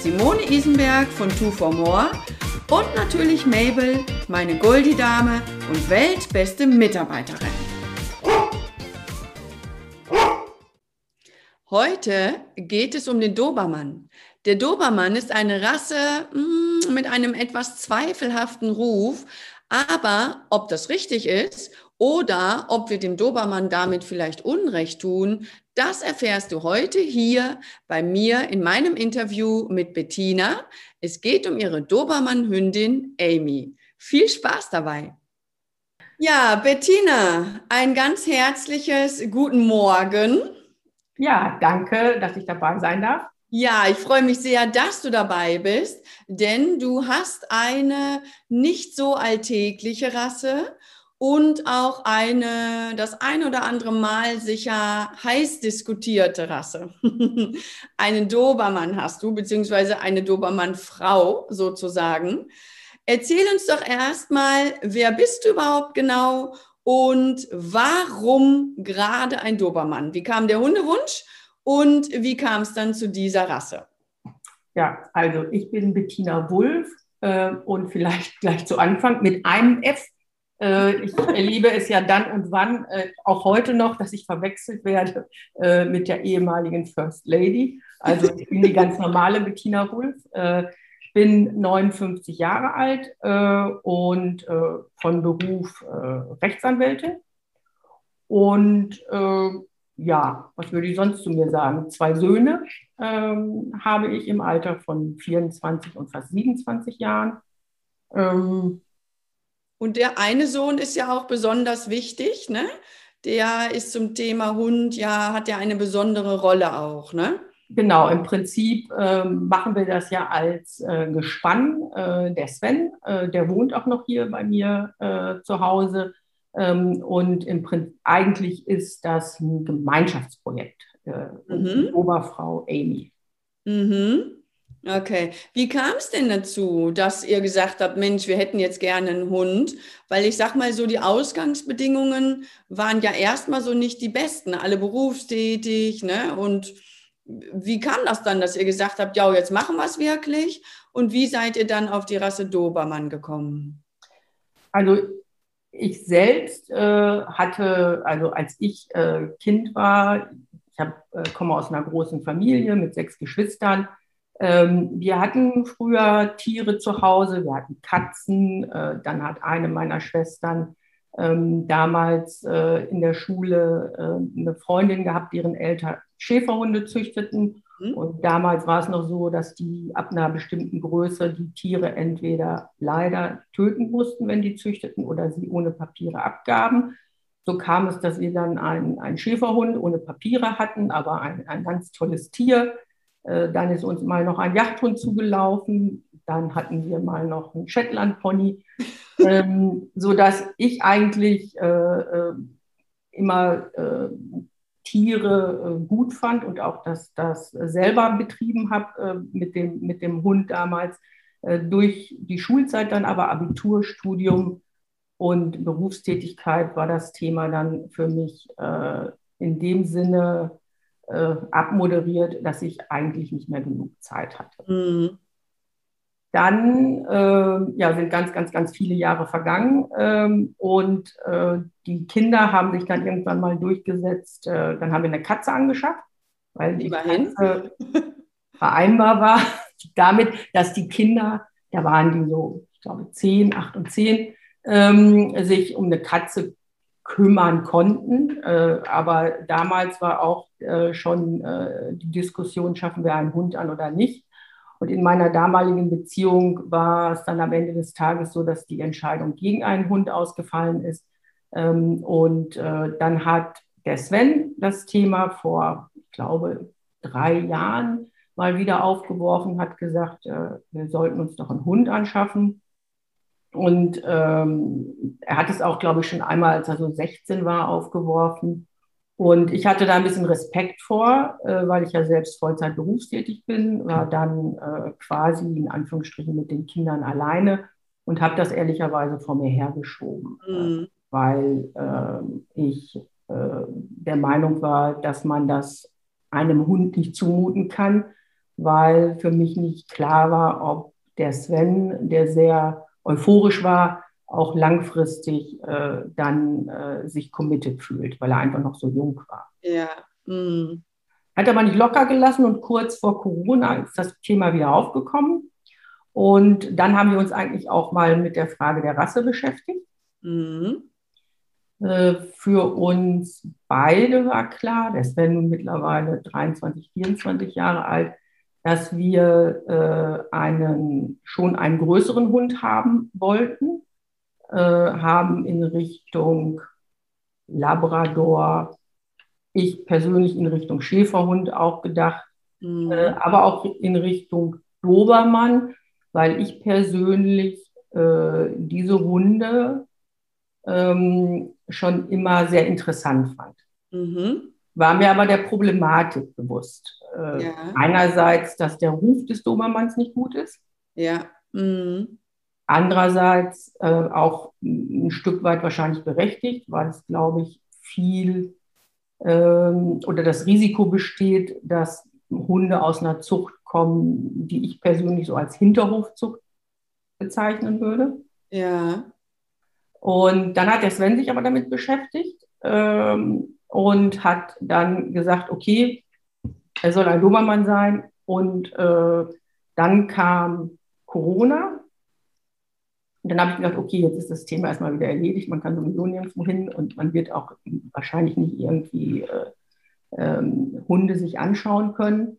Simone Isenberg von Two for More und natürlich Mabel, meine Goldie-Dame und weltbeste Mitarbeiterin. Heute geht es um den Dobermann. Der Dobermann ist eine Rasse mh, mm, mit einem etwas zweifelhaften Ruf, aber ob das richtig ist oder ob wir dem Dobermann damit vielleicht Unrecht tun, das erfährst du heute hier bei mir in meinem Interview mit Bettina. Es geht um ihre Dobermann-Hündin Amy. Viel Spaß dabei. Ja, Bettina, ein ganz herzliches Guten Morgen. Ja, danke, dass ich dabei sein darf. Ja, ich freue mich sehr, dass du dabei bist, denn du hast eine nicht so alltägliche Rasse und auch eine, das ein oder andere Mal sicher heiß diskutierte Rasse. Einen Dobermann hast du, beziehungsweise eine Dobermann-Frau sozusagen. Erzähl uns doch erstmal, wer bist du überhaupt genau und warum gerade ein Dobermann? Wie kam der Hundewunsch und wie kam es dann zu dieser Rasse? Ja, also ich bin Bettina Wulff äh, und vielleicht gleich zu Anfang mit einem F ich erlebe es ja dann und wann, äh, auch heute noch, dass ich verwechselt werde äh, mit der ehemaligen First Lady. Also ich bin die ganz normale Bettina Wulff. Bin 59 Jahre alt und von Beruf Rechtsanwältin. Und ja, was würde ich sonst zu mir sagen? Zwei Söhne ähm, habe ich im Alter von 24 und fast 27 Jahren. Ähm, und der eine Sohn ist ja auch besonders wichtig, ne? Der ist zum Thema Hund, ja, hat ja eine besondere Rolle auch, ne? Genau, im Prinzip äh, machen wir das ja als äh, Gespann. Äh, der Sven, äh, der wohnt auch noch hier bei mir äh, zu Hause. Ähm, und im Prinzip, eigentlich ist das ein Gemeinschaftsprojekt. Äh, mhm. Oberfrau Amy. Mhm. Okay. Wie kam es denn dazu, dass ihr gesagt habt, Mensch, wir hätten jetzt gerne einen Hund? Weil ich sag mal so, die Ausgangsbedingungen waren ja erstmal so nicht die besten, alle berufstätig, ne? Und wie kam das dann, dass ihr gesagt habt, ja, jetzt machen wir es wirklich? Und wie seid ihr dann auf die Rasse Dobermann gekommen? Also ich selbst äh, hatte, also als ich äh, Kind war, ich hab, äh, komme aus einer großen Familie mit sechs Geschwistern, ähm, wir hatten früher Tiere zu Hause, wir hatten Katzen, äh, dann hat eine meiner Schwestern ähm, damals äh, in der Schule äh, eine Freundin gehabt, deren Eltern Schäferhunde züchteten. Mhm. Und damals war es noch so, dass die ab einer bestimmten Größe die Tiere entweder leider töten mussten, wenn die züchteten, oder sie ohne Papiere abgaben. So kam es, dass wir dann einen, Schäferhund ohne Papiere hatten, aber ein, ein ganz tolles Tier dann ist uns mal noch ein Jagdhund zugelaufen. Dann hatten wir mal noch einen Shetland-Pony, ähm, sodass ich eigentlich äh, äh, immer äh, Tiere äh, gut fand und auch das, das selber betrieben habe äh, mit, dem, mit dem Hund damals. durch die Schulzeit dann aber Abiturstudium und Berufstätigkeit war das Thema dann für mich in dem Sinne äh, abmoderiert, dass ich eigentlich nicht mehr genug Zeit hatte. Mhm. Dann äh, ja, sind ganz, ganz, ganz viele Jahre vergangen ähm, und äh, die Kinder haben sich dann irgendwann mal durchgesetzt. Äh, dann haben wir eine Katze angeschafft, weil die Immerhin. Katze vereinbar war damit, dass die Kinder, da waren die so, ich glaube, zehn, acht und zehn, ähm, sich um eine Katze kümmern konnten. Äh, aber damals war auch äh, schon äh, die Diskussion, schaffen wir einen Hund an oder nicht. Und in meiner damaligen Beziehung war es dann am Ende des Tages so, dass die Entscheidung gegen einen Hund ausgefallen ist. Ähm, und äh, dann hat der Sven das Thema vor, ich glaube, drei Jahren mal wieder aufgeworfen, hat gesagt, äh, wir sollten uns doch einen Hund anschaffen. Und ähm, er hat es auch, glaube ich, schon einmal, als er so 16 war, aufgeworfen. Und ich hatte da ein bisschen Respekt vor, äh, weil ich ja selbst Vollzeit berufstätig bin, war dann äh, quasi in Anführungsstrichen mit den Kindern alleine und habe das ehrlicherweise vor mir hergeschoben, mhm. äh, weil ähm, ich äh, der Meinung war, dass man das einem Hund nicht zumuten kann, weil für mich nicht klar war, ob der Sven, der sehr euphorisch war, auch langfristig äh, dann äh, sich committed fühlt, weil er einfach noch so jung war. Ja. Mm. Hat aber nicht locker gelassen und kurz vor Corona ist das Thema wieder aufgekommen. Und dann haben wir uns eigentlich auch mal mit der Frage der Rasse beschäftigt. Mhm. Äh, für uns beide war klar, der Sven nun mittlerweile 23, 24 Jahre alt, dass wir äh, einen, schon einen größeren Hund haben wollten, äh, haben in Richtung Labrador, ich persönlich in Richtung Schäferhund auch gedacht, mhm. äh, aber auch in Richtung Dobermann, weil ich persönlich äh, diese Hunde ähm, schon immer sehr interessant fand. Mhm. War mir aber der Problematik bewusst. Äh, ja. Einerseits, dass der Ruf des Dobermanns nicht gut ist. Ja. Mhm. Andererseits äh, auch ein Stück weit wahrscheinlich berechtigt, weil es, glaube ich, viel ähm, oder das Risiko besteht, dass Hunde aus einer Zucht kommen, die ich persönlich so als Hinterhofzucht bezeichnen würde. Ja. Und dann hat der Sven sich aber damit beschäftigt ähm, und hat dann gesagt, okay, er soll ein Dobermann sein. Und äh, dann kam Corona. Und dann habe ich gedacht, okay, jetzt ist das Thema erstmal wieder erledigt. Man kann sowieso nirgendwo hin und man wird auch wahrscheinlich nicht irgendwie äh, ähm, Hunde sich anschauen können.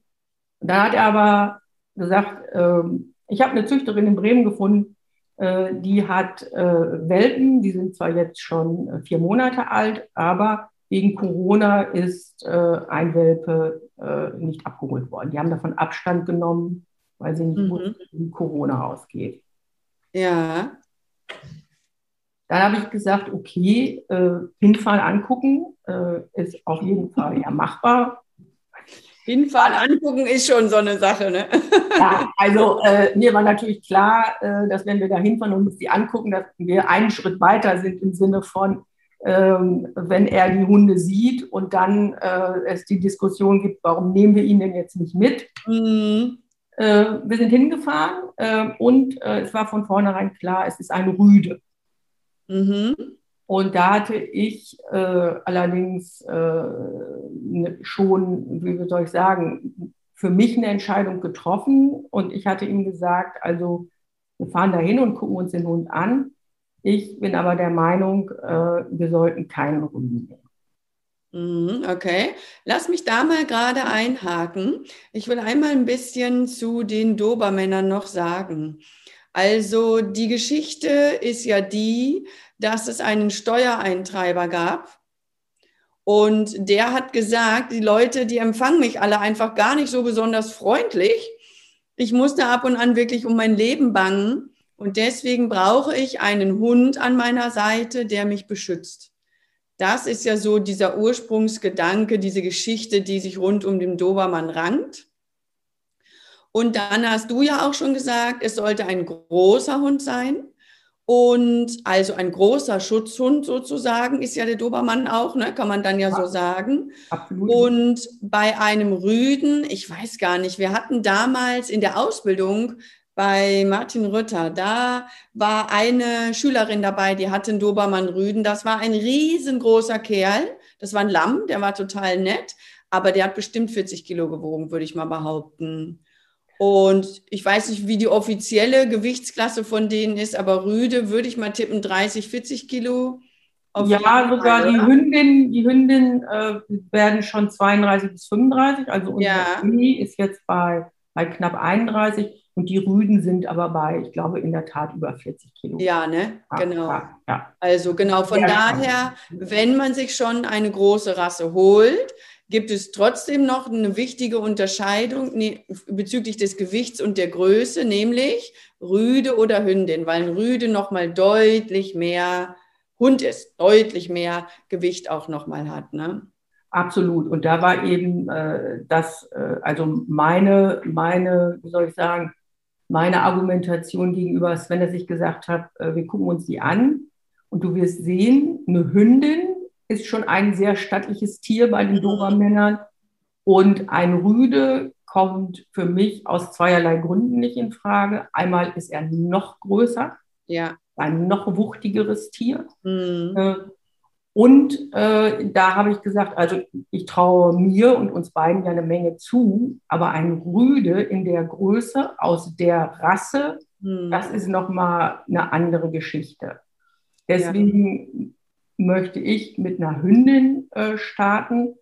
Und dann hat er aber gesagt, ähm, ich habe eine Züchterin in Bremen gefunden, äh, die hat äh, Welpen, die sind zwar jetzt schon äh, vier Monate alt, aber wegen Corona ist äh, ein Welpe äh, nicht abgeholt worden. Die haben davon Abstand genommen, weil sie nicht mhm. wussten, wie Corona ausgeht. Ja. Dann habe ich gesagt, okay, äh, hinfahren, angucken äh, ist auf jeden Fall ja machbar. Hinfahren, angucken ist schon so eine Sache, ne? Ja, also äh, mir war natürlich klar, äh, dass wenn wir da hinfahren und uns die angucken, dass wir einen Schritt weiter sind im Sinne von, wenn er die Hunde sieht und dann äh, es die Diskussion gibt, warum nehmen wir ihn denn jetzt nicht mit? Mhm. Äh, wir sind hingefahren äh, und es war von vornherein klar, es ist eine Rüde. Mhm. Und da hatte ich äh, allerdings äh, ne, schon, wie soll ich sagen, für mich eine Entscheidung getroffen und ich hatte ihm gesagt, also wir fahren da hin und gucken uns den Hund an. Ich bin aber der Meinung, äh, wir sollten keinen Rüden nehmen. Mhm, okay, lass mich da mal gerade einhaken. Ich will einmal ein bisschen zu den Dobermännern noch sagen. Also die Geschichte ist ja die, dass es einen Steuereintreiber gab. Und der hat gesagt, die Leute, die empfangen mich alle einfach gar nicht so besonders freundlich. Ich musste ab und an wirklich um mein Leben bangen. Und deswegen brauche ich einen Hund an meiner Seite, der mich beschützt. Das ist ja so dieser Ursprungsgedanke, diese Geschichte, die sich rund um den Dobermann rankt. Und dann hast du ja auch schon gesagt, es sollte ein großer Hund sein. Und also ein großer Schutzhund sozusagen ist ja der Dobermann auch, ne? kann man dann ja, ja so sagen. Absolut. Und bei einem Rüden, ich weiß gar nicht, wir hatten damals in der Ausbildung bei Martin Rütter, da war eine Schülerin dabei, die hatte einen Dobermann Rüden. Das war ein riesengroßer Kerl. Das war ein Lamm, der war total nett, aber der hat bestimmt 40 Kilo gewogen, würde ich mal behaupten. Und ich weiß nicht, wie die offizielle Gewichtsklasse von denen ist, aber Rüde würde ich mal tippen, 30, 40 Kilo. ja, sogar die Hündin, die Hündin äh, werden schon 32 bis 35. Also unser ja. ist jetzt bei, bei knapp 31. Und die Rüden sind aber bei, ich glaube, in der Tat über 40 Kilo. Ja, ne? Ja, genau. Ja, ja. Also genau, von daher, wenn man sich schon eine große Rasse holt, gibt es trotzdem noch eine wichtige Unterscheidung bezüglich des Gewichts und der Größe, nämlich Rüde oder Hündin, weil ein Rüde nochmal deutlich mehr Hund ist, deutlich mehr Gewicht auch nochmal hat. Ne? Absolut. Und da war eben äh, das, äh, also meine, meine, wie soll ich sagen, meine Argumentation gegenüber Sven, dass ich gesagt habe, äh, wir gucken uns die an und du wirst sehen, eine Hündin ist schon ein sehr stattliches Tier bei den Dobermännern und ein Rüde kommt für mich aus zweierlei Gründen nicht in Frage. Einmal ist er noch größer, ja. ein noch wuchtigeres Tier. Mhm. Und äh, da habe ich gesagt, also ich traue mir und uns beiden ja eine Menge zu, aber ein Rüde in der Größe aus der Rasse, hm. das ist nochmal eine andere Geschichte. Deswegen ja. möchte ich mit einer Hündin äh, starten.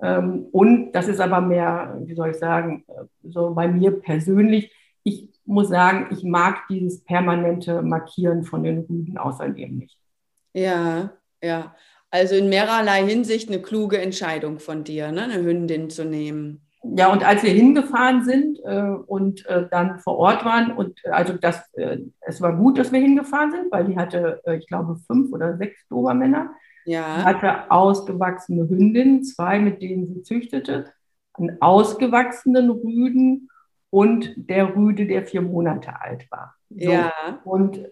Ähm, und das ist aber mehr, wie soll ich sagen, äh, so bei mir persönlich. Ich muss sagen, ich mag dieses permanente Markieren von den Rüden außerdem nicht. Ja, ja. Also in mehrerlei Hinsicht eine kluge Entscheidung von dir, ne? eine Hündin zu nehmen. Ja, und als wir hingefahren sind äh, und äh, dann vor Ort waren, und äh, also das, äh, es war gut, dass wir hingefahren sind, weil die hatte, äh, ich glaube, fünf oder sechs Dobermänner. Ja. hatte ausgewachsene Hündinnen, zwei, mit denen sie züchtete, einen ausgewachsenen Rüden und der Rüde, der vier Monate alt war. So. Ja. Und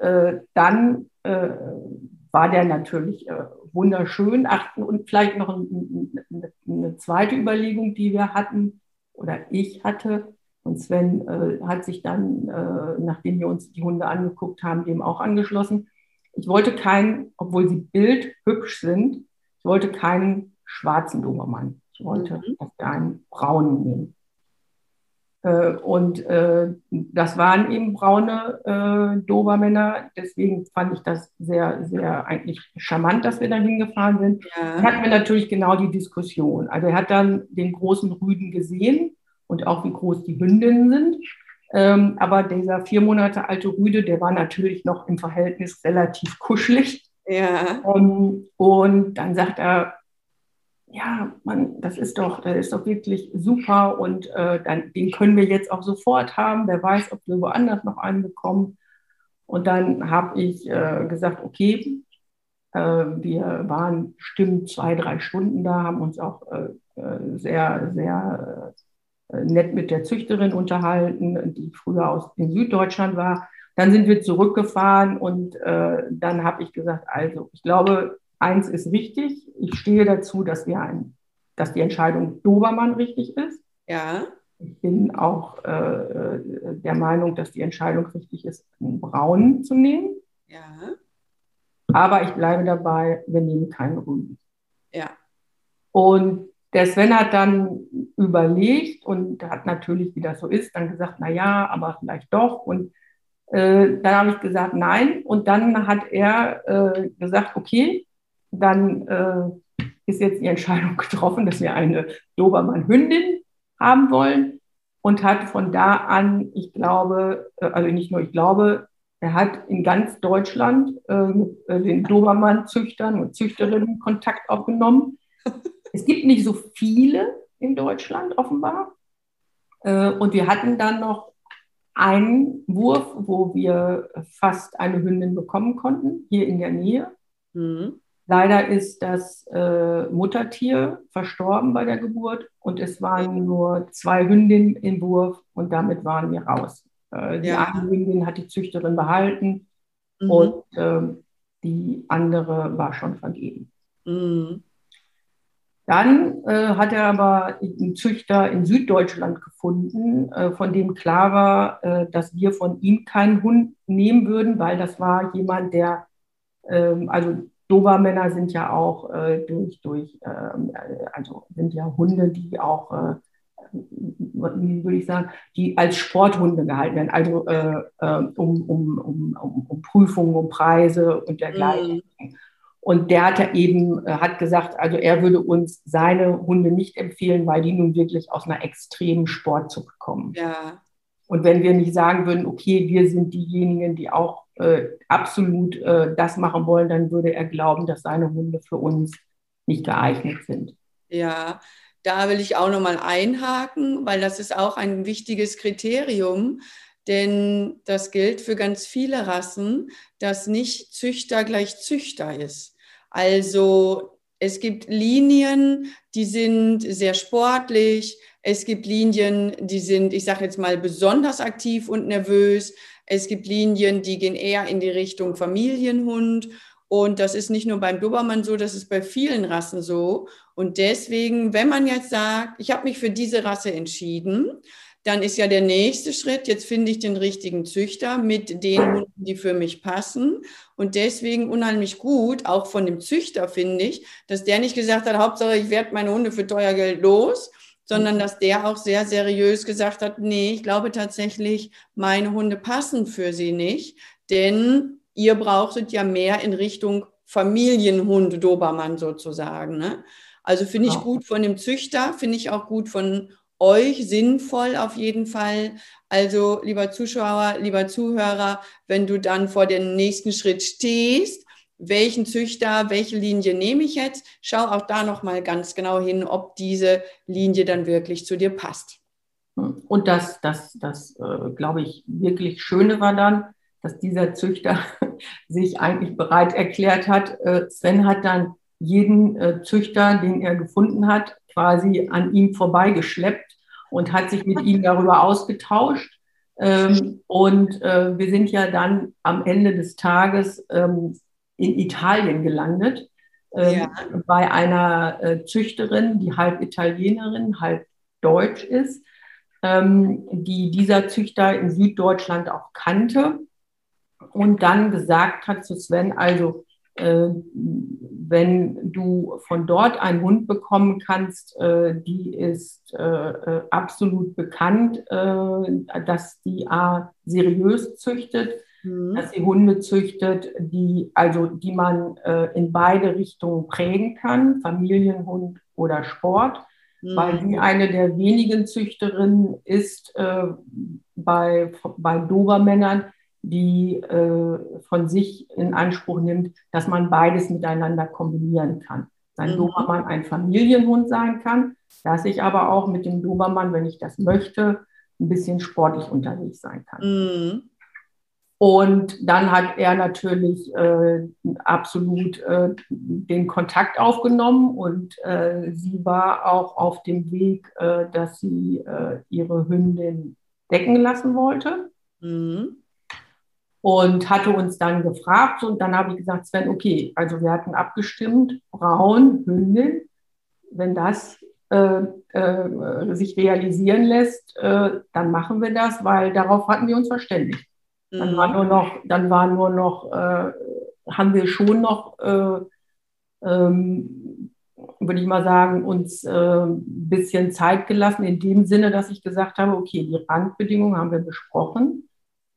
dann war der natürlich wunderschön. Achten und vielleicht noch ein, eine, eine zweite Überlegung, die wir hatten oder ich hatte. Und Sven äh, hat sich dann, äh, nachdem wir uns die Hunde angeguckt haben, dem auch angeschlossen. Ich wollte keinen, obwohl sie bildhübsch sind, ich wollte keinen schwarzen Dobermann. Ich wollte, mhm. dass wir einen braunen nehmen. Äh, und äh, das waren eben braune äh, Dobermänner. Deswegen fand ich das sehr, sehr eigentlich charmant, dass wir da hingefahren sind. Ja. hatten wir natürlich genau die Diskussion. Also er hat dann den großen Rüden gesehen und auch wie groß die Hündinnen sind. Ähm, aber dieser vier Monate alte Rüde, der war natürlich noch im Verhältnis relativ kuschelig. Ja. Ähm, und dann sagt er, ja, man, das ist doch, das ist doch wirklich super und äh, dann, den können wir jetzt auch sofort haben. Wer weiß, ob wir woanders noch einen bekommen. Und dann habe ich äh, gesagt, okay, äh, wir waren bestimmt zwei, drei Stunden da, haben uns auch äh, äh, sehr, sehr äh, nett mit der Züchterin unterhalten, die früher aus in Süddeutschland war. Dann sind wir zurückgefahren und dann habe ich gesagt, also ich glaube, eins ist wichtig, ich stehe dazu, dass wir ein, dass die Entscheidung Dobermann richtig ist. Ja. Ich bin auch äh, äh, der Meinung, dass die Entscheidung richtig ist, einen Braunen zu nehmen. Ja. Aber ich bleibe dabei, wir nehmen keinen Grünen. Ja. Und der Sven hat dann überlegt und hat natürlich, wie das so ist, dann gesagt, na ja, aber vielleicht doch. Und äh, dann habe ich gesagt, nein. Und dann hat er äh, gesagt, okay, dann äh, ist jetzt die Entscheidung getroffen, dass wir eine Dobermann-Hündin haben wollen und hat von da an, ich glaube, äh, also nicht nur ich glaube, er hat in ganz Deutschland äh, mit den Dobermann-Züchtern und Züchterinnen Kontakt aufgenommen. Es gibt nicht so viele in Deutschland offenbar. Äh, und wir hatten dann noch einen Wurf, wo wir fast eine Hündin bekommen konnten, hier in der Nähe. Mhm. Leider ist das äh, Muttertier verstorben bei der Geburt und es waren nur zwei Hündinnen im Wurf und damit waren wir raus. Äh, die ja. eine Hündin hat die Züchterin behalten mhm. und äh, die andere war schon vergeben. Mhm. Dann äh, hat er aber einen Züchter in Süddeutschland gefunden, äh, von dem klar war, äh, dass wir von ihm keinen Hund nehmen würden, weil das war jemand, der, ähm, also Dobermänner sind ja auch äh, durch, durch äh, also sind ja Hunde, die auch, äh, wie würde ich sagen, die als Sporthunde gehalten werden, also äh, äh um, um, um, um, um Prüfungen, um Preise und dergleichen. Mhm. Und der hat eben, äh, hat gesagt, also er würde uns seine Hunde nicht empfehlen, weil die nun wirklich aus einer extremen Sportzucht kommen. Ja. Und wenn wir nicht sagen würden, okay, wir sind diejenigen, die auch äh, absolut äh, das machen wollen, dann würde er glauben, dass seine Hunde für uns nicht geeignet sind. Ja, da will ich auch nochmal einhaken, weil das ist auch ein wichtiges Kriterium, denn das gilt für ganz viele Rassen, dass nicht Züchter gleich Züchter ist. Also es gibt Linien, die sind sehr sportlich. Es gibt Linien, die sind, ich sage jetzt mal, besonders aktiv und nervös. Es gibt Linien, die gehen eher in die Richtung Familienhund. Und das ist nicht nur beim Dobermann so, das ist bei vielen Rassen so. Und deswegen, wenn man jetzt sagt, ich habe mich für diese Rasse entschieden, dann ist ja der nächste Schritt, jetzt finde ich den richtigen Züchter mit den Hunden, die für mich passen. Und deswegen unheimlich gut, auch von dem Züchter finde ich, dass der nicht gesagt hat, Hauptsache ich werde meine Hunde für teuer Geld los, sondern dass der auch sehr seriös gesagt hat, nee, ich glaube tatsächlich, meine Hunde passen für sie nicht, denn ihr brauchtet ja mehr in Richtung Familienhund Dobermann sozusagen. Ne? Also finde ich gut von dem Züchter, finde ich auch gut von euch sinnvoll auf jeden Fall. Also, lieber Zuschauer, lieber Zuhörer, wenn du dann vor dem nächsten Schritt stehst, welchen Züchter, welche Linie nehme ich jetzt, schau auch da nochmal ganz genau hin, ob diese Linie dann wirklich zu dir passt. Und das, das, das äh, glaube ich, wirklich Schöne war dann, dass dieser Züchter sich eigentlich bereit erklärt hat. Äh, Sven hat dann jeden äh, Züchter, den er gefunden hat, quasi an ihm vorbeigeschleppt und hat sich mit ihm darüber ausgetauscht. Ähm, und äh, wir sind ja dann am Ende des Tages ähm, in Italien gelandet, ähm, ja. bei einer äh, Züchterin, die halb Italienerin, halb Deutsch ist, ähm, die dieser Züchter in Süddeutschland auch kannte und dann gesagt hat zu Sven, also wenn du von dort einen Hund bekommen kannst, äh, die ist äh, absolut bekannt, dass die A seriös züchtet, mhm. dass sie Hunde züchtet, die, also, die man in beide Richtungen prägen kann, Familienhund oder Sport, mhm. weil sie eine der wenigen Züchterinnen ist bei, bei Dobermännern, die äh, von sich in Anspruch nimmt, dass man beides miteinander kombinieren kann. Sein mhm. Dobermann ein Familienhund sein kann, dass ich aber auch mit dem Dobermann, wenn ich das möchte, ein bisschen sportlich unterwegs sein kann. Mhm. Und dann hat er natürlich äh, absolut äh, den Kontakt aufgenommen und äh, sie war auch auf dem Weg, äh, dass sie äh, ihre Hündin decken lassen wollte. Mhm und hatte uns dann gefragt und dann habe ich gesagt, Sven, okay, also wir hatten abgestimmt, Braun, Hündin, wenn das äh, äh, sich realisieren lässt, äh, dann machen wir das, weil darauf hatten wir uns verständigt. Mhm. Dann war nur noch, dann war nur noch, äh, haben wir schon noch, äh, ähm, würde ich mal sagen, uns ein äh, bisschen Zeit gelassen, in dem Sinne, dass ich gesagt habe, okay, die Randbedingungen haben wir besprochen.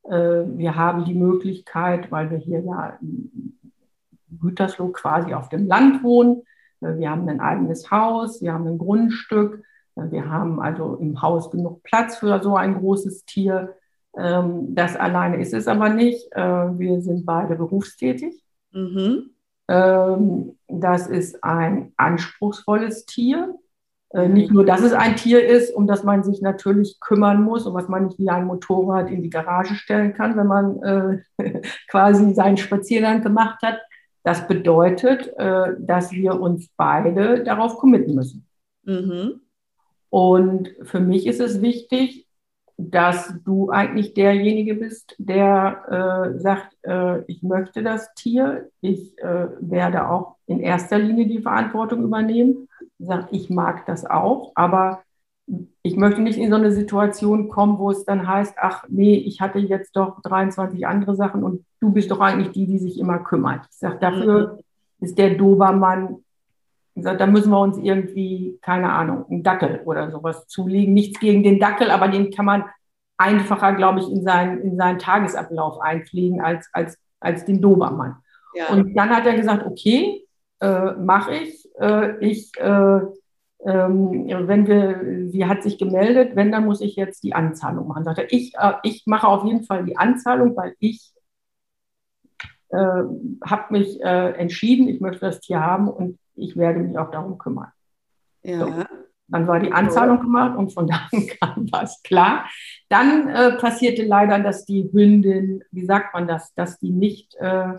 Äh, wir haben die Möglichkeit, weil wir hier ja in Gütersloh quasi auf dem Land wohnen, äh, wir haben ein eigenes Haus, wir haben ein Grundstück, äh, wir haben also im Haus genug Platz für so ein großes Tier. Ähm, das alleine ist es aber nicht. Wir sind beide berufstätig. Mhm. Ähm, das ist ein anspruchsvolles Tier. Äh, nicht nur, dass es ein Tier ist, um das man sich natürlich kümmern muss und was man nicht wie ein Motorrad in die Garage stellen kann, wenn man äh, quasi seinen Spaziergang gemacht hat. Das bedeutet, äh, dass wir uns beide darauf committen müssen. Mhm. Und für mich ist es wichtig, dass du eigentlich derjenige bist, der äh, sagt, äh, ich möchte das Tier, ich äh, werde auch in erster Linie die Verantwortung übernehmen sagt, ich mag das auch, aber ich möchte nicht in so eine Situation kommen, wo es dann heißt, ach nee, ich hatte jetzt doch 23 andere Sachen und du bist doch eigentlich die, die sich immer kümmert. Ich sage, dafür mhm. ist der Dobermann, ich sag, da müssen wir uns irgendwie, keine Ahnung, einen Dackel oder sowas zulegen. Nichts gegen den Dackel, aber den kann man einfacher, glaube ich, in seinen, in seinen Tagesablauf einpflegen als, als, als den Dobermann. Ja. Und dann hat er gesagt, okay, äh, mache ich. Äh, ich, äh, ähm, wenn wir, sie hat sich gemeldet, wenn, dann muss ich jetzt die Anzahlung machen. Sagte ich, äh, ich mache auf jeden Fall die Anzahlung, weil ich äh, habe mich äh, entschieden, ich möchte das Tier haben und ich werde mich auch darum kümmern. Ja. So. dann war die Anzahlung gemacht und von da an war es klar. Dann äh, passierte leider, dass die Hündin, wie sagt man das, dass die nicht, äh,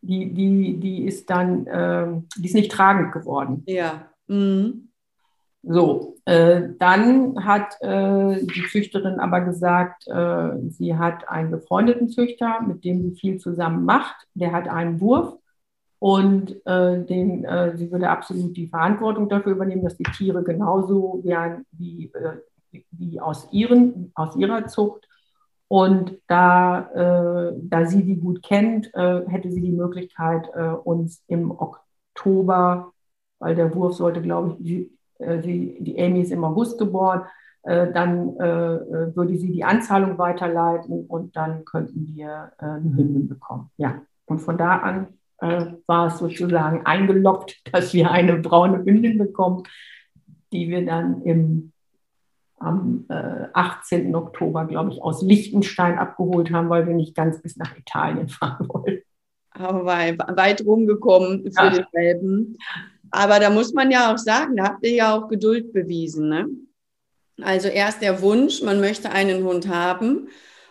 die, die, die ist dann, äh, die ist nicht tragend geworden. Ja. Mhm. So, äh, dann hat äh, die Züchterin aber gesagt, äh, sie hat einen befreundeten Züchter, mit dem sie viel zusammen macht. Der hat einen Wurf und äh, den, äh, sie würde absolut die Verantwortung dafür übernehmen, dass die Tiere genauso wie, wie, wie aus, ihren, aus ihrer Zucht und da, da sie die gut kennt, hätte sie die Möglichkeit, uns im Oktober, weil der Wurf sollte, glaube ich, äh, die, die Amy ist im August geboren, äh, dann äh, würde sie die Anzahlung weiterleiten und dann könnten wir eine Hündin bekommen. Ja, und von da an war es sozusagen eingeloggt, dass wir eine braune Hündin bekommen, die wir dann im, am 18. Oktober, glaube ich, aus Liechtenstein abgeholt haben, weil wir nicht ganz bis nach Italien fahren wollten. Aber weit rumgekommen für ja. den Welpen. Aber da muss man ja auch sagen, da habt ihr ja auch Geduld bewiesen. Ne? Also erst der Wunsch, man möchte einen Hund haben.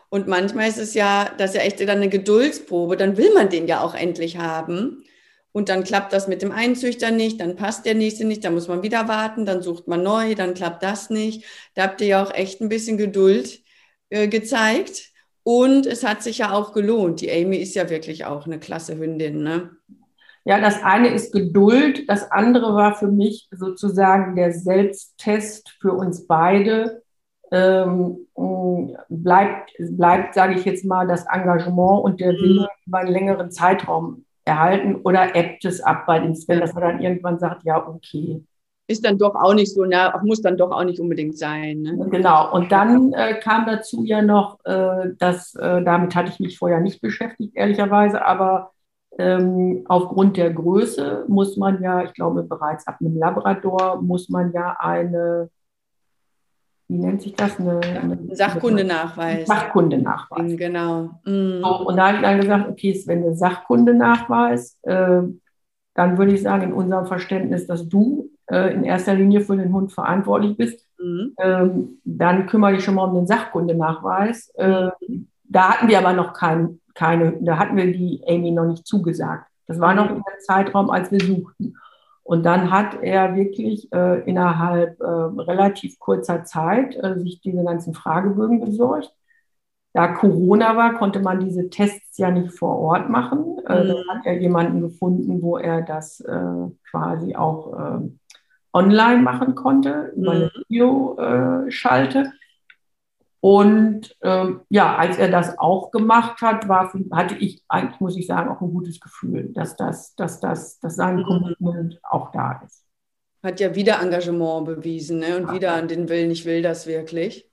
Und manchmal ist es ja, das ist ja echt dann eine Geduldsprobe. Dann will man den ja auch endlich haben. Und dann klappt das mit dem Einzüchter nicht, dann passt der nächste nicht, dann muss man wieder warten, dann sucht man neu, dann klappt das nicht. Da habt ihr ja auch echt ein bisschen Geduld äh, gezeigt. Und es hat sich ja auch gelohnt. Die Amy ist ja wirklich auch eine klasse Hündin. Ne? Ja, das eine ist Geduld, das andere war für mich sozusagen der Selbsttest für uns beide. Ähm, bleibt, bleibt sage ich jetzt mal, das Engagement und der Wille mhm. über einen längeren Zeitraum erhalten oder ebbt es ab bei dem Sven, dass er dann irgendwann sagt, ja, okay. Ist dann doch auch nicht so, na, muss dann doch auch nicht unbedingt sein. Ne? Genau, und dann äh, kam dazu ja noch, äh, dass, äh, damit hatte ich mich vorher nicht beschäftigt, ehrlicherweise, aber ähm, aufgrund der Größe muss man ja, ich glaube bereits ab einem Labrador, muss man ja eine, wie nennt sich das? Eine, eine Sachkundenachweis. Sachkundenachweis. Genau. Mhm. So, und da habe ich dann gesagt, okay, wenn der Sachkundenachweis, äh, dann würde ich sagen, in unserem Verständnis, dass du äh, in erster Linie für den Hund verantwortlich bist, mhm. ähm, dann kümmere ich schon mal um den Sachkundenachweis. Äh, da hatten wir aber noch keinen keine, da hatten wir die Amy noch nicht zugesagt. Das war noch in der Zeitraum, als wir suchten. Und dann hat er wirklich äh, innerhalb äh, relativ kurzer Zeit äh, sich diese ganzen Fragebögen besorgt. Da Corona war, konnte man diese Tests ja nicht vor Ort machen. Äh, mhm. Dann hat er jemanden gefunden, wo er das äh, quasi auch äh, online machen konnte, über eine mhm. Videoschalte. Und ähm, ja, als er das auch gemacht hat, war, hatte ich eigentlich, muss ich sagen, auch ein gutes Gefühl, dass, das, dass, das, dass sein mhm. Commitment auch da ist. Hat ja wieder Engagement bewiesen ne? und ja. wieder an den Willen, ich will das wirklich.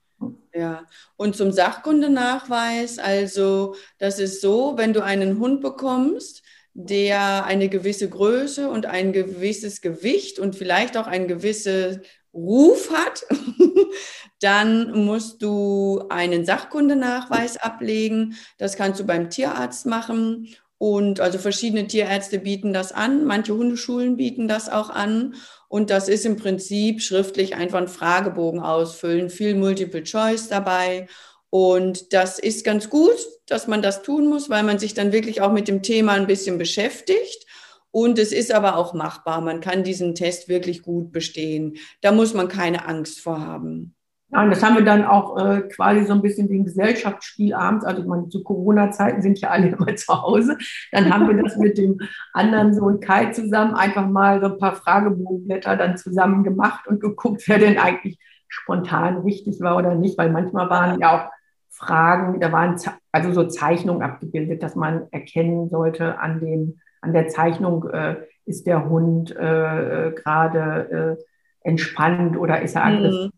Ja, und zum Sachkundenachweis, also das ist so, wenn du einen Hund bekommst, der eine gewisse Größe und ein gewisses Gewicht und vielleicht auch ein gewisses Ruf hat, dann musst du einen Sachkundenachweis ablegen. Das kannst du beim Tierarzt machen. Und also verschiedene Tierärzte bieten das an, manche Hundeschulen bieten das auch an. Und das ist im Prinzip schriftlich einfach ein Fragebogen ausfüllen, viel Multiple Choice dabei. Und das ist ganz gut, dass man das tun muss, weil man sich dann wirklich auch mit dem Thema ein bisschen beschäftigt. Und es ist aber auch machbar. Man kann diesen Test wirklich gut bestehen. Da muss man keine Angst vor haben. Ja, und das haben wir dann auch äh, quasi so ein bisschen den Gesellschaftsspiel abends. Also man, zu Corona-Zeiten sind ja alle immer zu Hause. Dann haben wir das mit dem anderen Sohn Kai zusammen einfach mal so ein paar Fragebogenblätter dann zusammen gemacht und geguckt, wer denn eigentlich spontan richtig war oder nicht. Weil manchmal waren ja auch Fragen, da waren also so Zeichnungen abgebildet, dass man erkennen sollte an den an der Zeichnung, äh, ist der Hund äh, gerade äh, entspannt oder ist er mhm. aggressiv?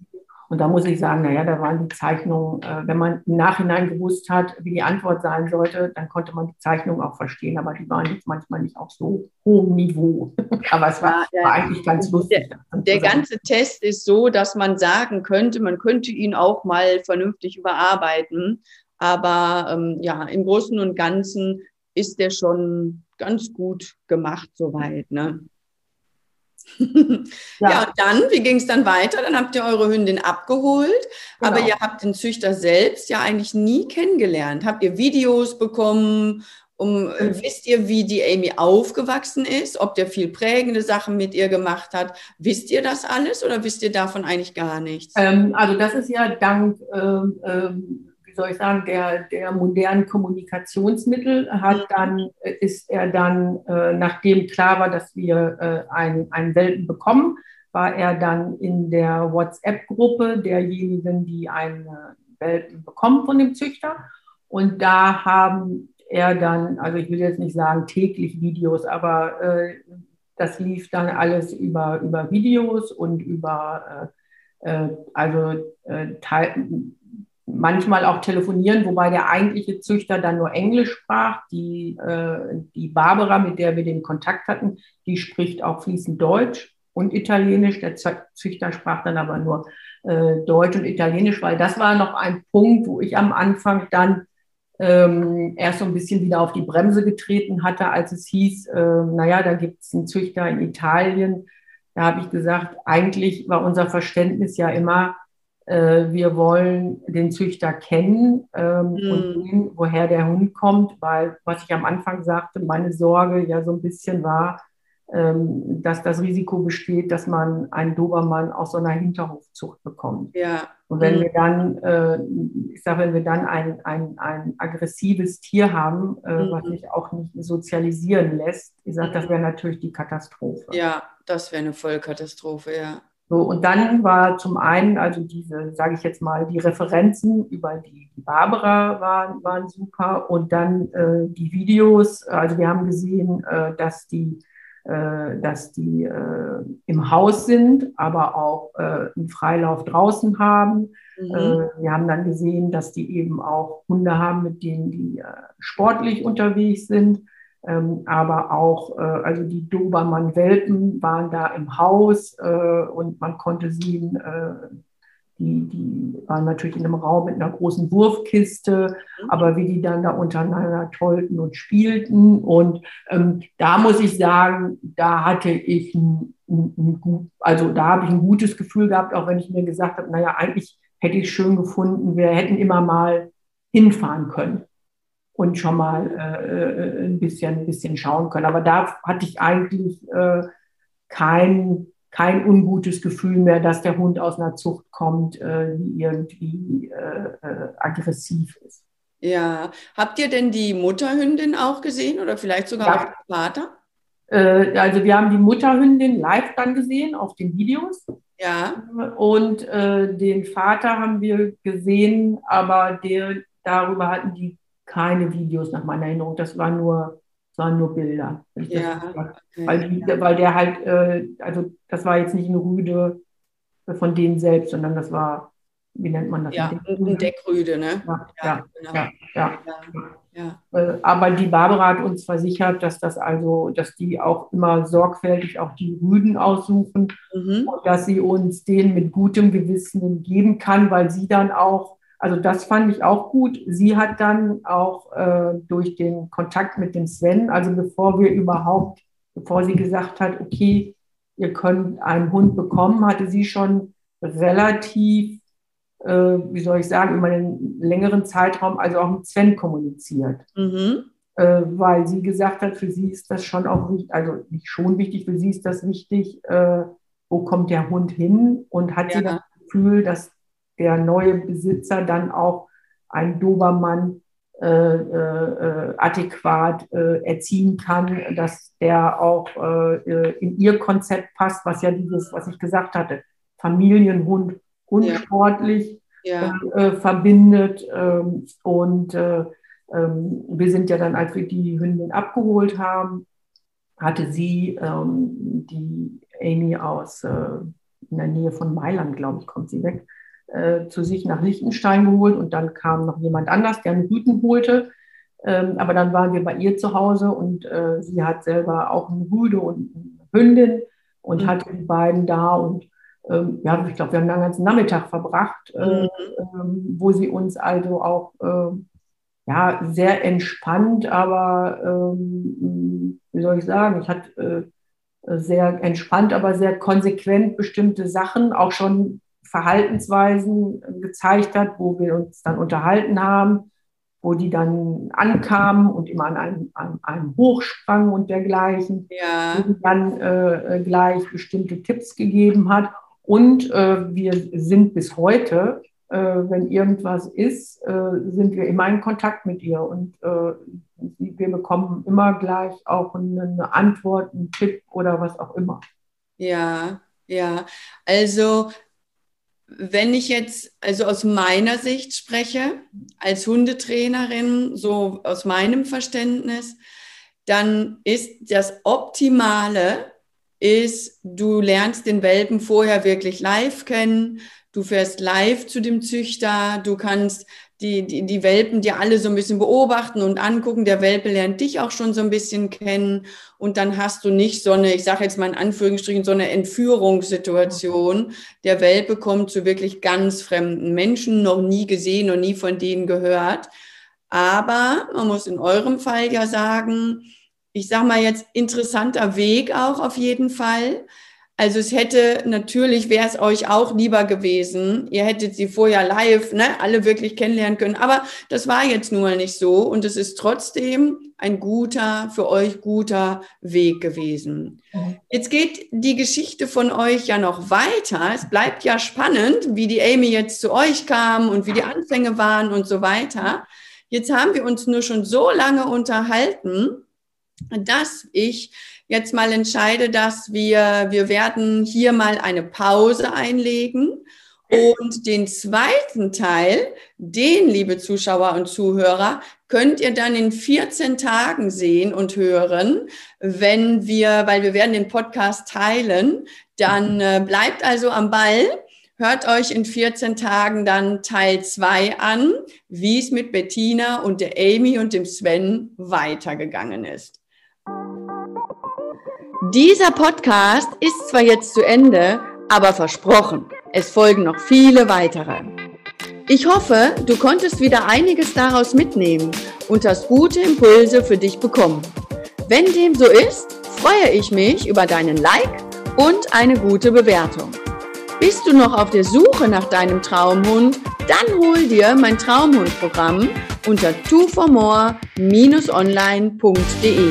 Und da muss ich sagen, naja, da waren die Zeichnungen, äh, wenn man im Nachhinein gewusst hat, wie die Antwort sein sollte, dann konnte man die Zeichnungen auch verstehen, aber die waren jetzt manchmal nicht auf so hohem Niveau. aber es war, ja, war eigentlich ganz lustig. Der, der ganze Test ist so, dass man sagen könnte, man könnte ihn auch mal vernünftig überarbeiten. Aber ähm, ja, im Großen und Ganzen ist der schon ganz gut gemacht soweit. Ne? ja. ja, dann, wie ging es dann weiter? Dann habt ihr eure Hündin abgeholt, genau. aber ihr habt den Züchter selbst ja eigentlich nie kennengelernt. Habt ihr Videos bekommen? Um, äh, mhm. Wisst ihr, wie die Amy aufgewachsen ist? Ob der viel prägende Sachen mit ihr gemacht hat? Wisst ihr das alles oder wisst ihr davon eigentlich gar nichts? Ähm, also das ist ja dank ähm, ähm soll ich sagen, der, der modernen Kommunikationsmittel hat mhm. dann, äh, ist er dann, äh, nachdem klar war, dass wir äh, einen, einen Welpen bekommen, war er dann in der WhatsApp-Gruppe derjenigen, die einen Welpen bekommen von dem Züchter. Und da haben er dann, also ich will jetzt nicht sagen täglich Videos, aber äh, das lief dann alles über, über Videos und über, äh, äh also äh, manchmal auch telefonieren, wobei der eigentliche Züchter dann nur Englisch sprach. Die, äh, die Barbara, mit der wir den Kontakt hatten, die spricht auch fließend Deutsch und Italienisch. Der Züchter sprach dann aber nur äh, Deutsch und Italienisch, weil das war noch ein Punkt, wo ich am Anfang dann ähm, erst so ein bisschen wieder auf die Bremse getreten hatte, als es hieß, äh, naja, da gibt es einen Züchter in Italien. Da habe ich gesagt, eigentlich war unser Verständnis ja immer, äh, wir wollen den Züchter kennen ähm, mhm. und sehen, woher der Hund kommt, weil, was ich am Anfang sagte, meine Sorge ja so ein bisschen war, ähm, dass das Risiko besteht, dass man einen Dobermann aus so einer Hinterhofzucht bekommt. Ja. Und wenn mhm. wir dann, äh, ich sage, wenn wir dann ein, ein, ein aggressives Tier haben, äh, mhm. was sich auch nicht sozialisieren lässt, ich sage, das mhm. wäre natürlich die Katastrophe. Ja, das wäre eine Vollkatastrophe, ja. So, und dann war zum einen, also diese, sage ich jetzt mal, die Referenzen über die, die Barbara waren, waren super und dann äh, die Videos, also wir haben gesehen, äh, dass die, äh, dass die äh, im Haus sind, aber auch äh, einen Freilauf draußen haben. Mhm. Äh, wir haben dann gesehen, dass die eben auch Hunde haben, mit denen die sportlich unterwegs sind. Ähm, aber auch, äh, also die Dobermann-Welpen waren da im Haus äh, und man konnte sie, äh, die, die waren natürlich in einem Raum mit einer großen Wurfkiste, mhm. aber wie die dann da untereinander tollten und spielten. Und ähm, da muss ich sagen, da hatte ich ein, ein, ein gut, also da habe ich ein gutes Gefühl gehabt, auch wenn ich mir gesagt habe, naja, eigentlich hätte ich es schön gefunden, wir hätten immer mal hinfahren können und schon mal äh, äh, ein, bisschen, ein bisschen schauen können. Aber da hatte ich eigentlich äh, kein, kein ungutes Gefühl mehr, dass der Hund aus einer Zucht kommt, äh, die irgendwie äh, äh, aggressiv ist. Ja, habt ihr denn die Mutterhündin auch gesehen oder vielleicht sogar ja. auch den Vater? also wir haben die Mutterhündin live dann gesehen auf den Videos. Ja. Und den Vater haben wir gesehen, aber der, darüber hatten die keine Videos nach meiner Erinnerung. Das waren nur, das waren nur Bilder. Ja, okay. weil, die, weil der halt, äh, also das war jetzt nicht eine Rüde von denen selbst, sondern das war, wie nennt man das? Ja, ein Deckrüde, ne? Ja, ja, genau. ja, ja, ja. Äh, aber die Barbara hat uns versichert, dass das also, dass die auch immer sorgfältig auch die Rüden aussuchen mhm. und dass sie uns den mit gutem Gewissen geben kann, weil sie dann auch also das fand ich auch gut. Sie hat dann auch äh, durch den Kontakt mit dem Sven, also bevor wir überhaupt, bevor sie gesagt hat, okay, ihr könnt einen Hund bekommen, hatte sie schon relativ, äh, wie soll ich sagen, über einen längeren Zeitraum, also auch mit Sven kommuniziert. Mhm. Äh, weil sie gesagt hat, für sie ist das schon auch wichtig, also nicht schon wichtig, für sie ist das wichtig, äh, wo kommt der Hund hin und hat ja. sie das Gefühl, dass der neue Besitzer dann auch ein Dobermann äh, äh, adäquat äh, erziehen kann, dass der auch äh, in ihr Konzept passt, was ja dieses, was ich gesagt hatte, Familienhund unsportlich ja. Ja. Äh, verbindet. Ähm, und äh, ähm, wir sind ja dann, als wir die Hündin abgeholt haben, hatte sie ähm, die Amy aus in der Nähe von Mailand, glaube ich, kommt sie weg, äh, zu sich nach Liechtenstein geholt und dann kam noch jemand anders, der einen Rüten holte. Ähm, aber dann waren wir bei ihr zu Hause und äh, sie hat selber auch eine Rüde und eine Hündin und mhm. hatte die beiden da und ähm, ja, ich glaube, wir haben einen ganzen Nachmittag verbracht, äh, mhm. ähm, wo sie uns also auch äh, ja, sehr entspannt, aber ähm, wie soll ich sagen, ich hatte sehr entspannt, aber sehr konsequent bestimmte Sachen, auch schon Verhaltensweisen gezeigt hat, wo wir uns dann unterhalten haben, wo die dann ankamen und immer an einem, an einem hochsprangen und dergleichen, Ja. die dann äh, gleich bestimmte Tipps gegeben hat. Und äh, wir sind bis heute, äh, wenn irgendwas ist, äh, sind wir immer in Kontakt mit ihr und äh, wir bekommen immer gleich auch eine, eine Antwort, einen Tipp oder was auch immer. Ja, ja. Also, wenn ich jetzt also aus meiner Sicht spreche, als Hundetrainerin, so aus meinem Verständnis, dann ist das Optimale, ist, du lernst den Welpen vorher wirklich live kennen, du fährst live zu dem Züchter, du kannst die, die, die Welpen dir alle so ein bisschen beobachten und angucken. Der Welpe lernt dich auch schon so ein bisschen kennen. Und dann hast du nicht so eine, ich sage jetzt mal in Anführungsstrichen, so eine Entführungssituation. Der Welpe kommt zu wirklich ganz fremden Menschen, noch nie gesehen, noch nie von denen gehört. Aber man muss in eurem Fall ja sagen, ich sage mal jetzt interessanter Weg auch auf jeden Fall. Also es hätte natürlich, wäre es euch auch lieber gewesen, ihr hättet sie vorher live, ne, alle wirklich kennenlernen können. Aber das war jetzt nun mal nicht so und es ist trotzdem ein guter, für euch guter Weg gewesen. Mhm. Jetzt geht die Geschichte von euch ja noch weiter. Es bleibt ja spannend, wie die Amy jetzt zu euch kam und wie die Anfänge waren und so weiter. Jetzt haben wir uns nur schon so lange unterhalten, dass ich jetzt mal entscheide, dass wir, wir werden hier mal eine Pause einlegen und den zweiten Teil, den, liebe Zuschauer und Zuhörer, könnt ihr dann in 14 Tagen sehen und hören, wenn wir, weil wir werden den Podcast teilen, dann äh, bleibt also am Ball. Hört euch in 14 Tagen dann Teil 2 an, wie es mit Bettina und der Amy und dem Sven weitergegangen ist. Dieser Podcast ist zwar jetzt zu Ende, aber versprochen, es folgen noch viele weitere. Ich hoffe, du konntest wieder einiges daraus mitnehmen und hast gute Impulse für dich bekommen. Wenn dem so ist, freue ich mich über deinen Like und eine gute Bewertung. Bist du noch auf der Suche nach deinem Traumhund? Dann hol dir mein Traumhundprogramm unter twoformore-online.de.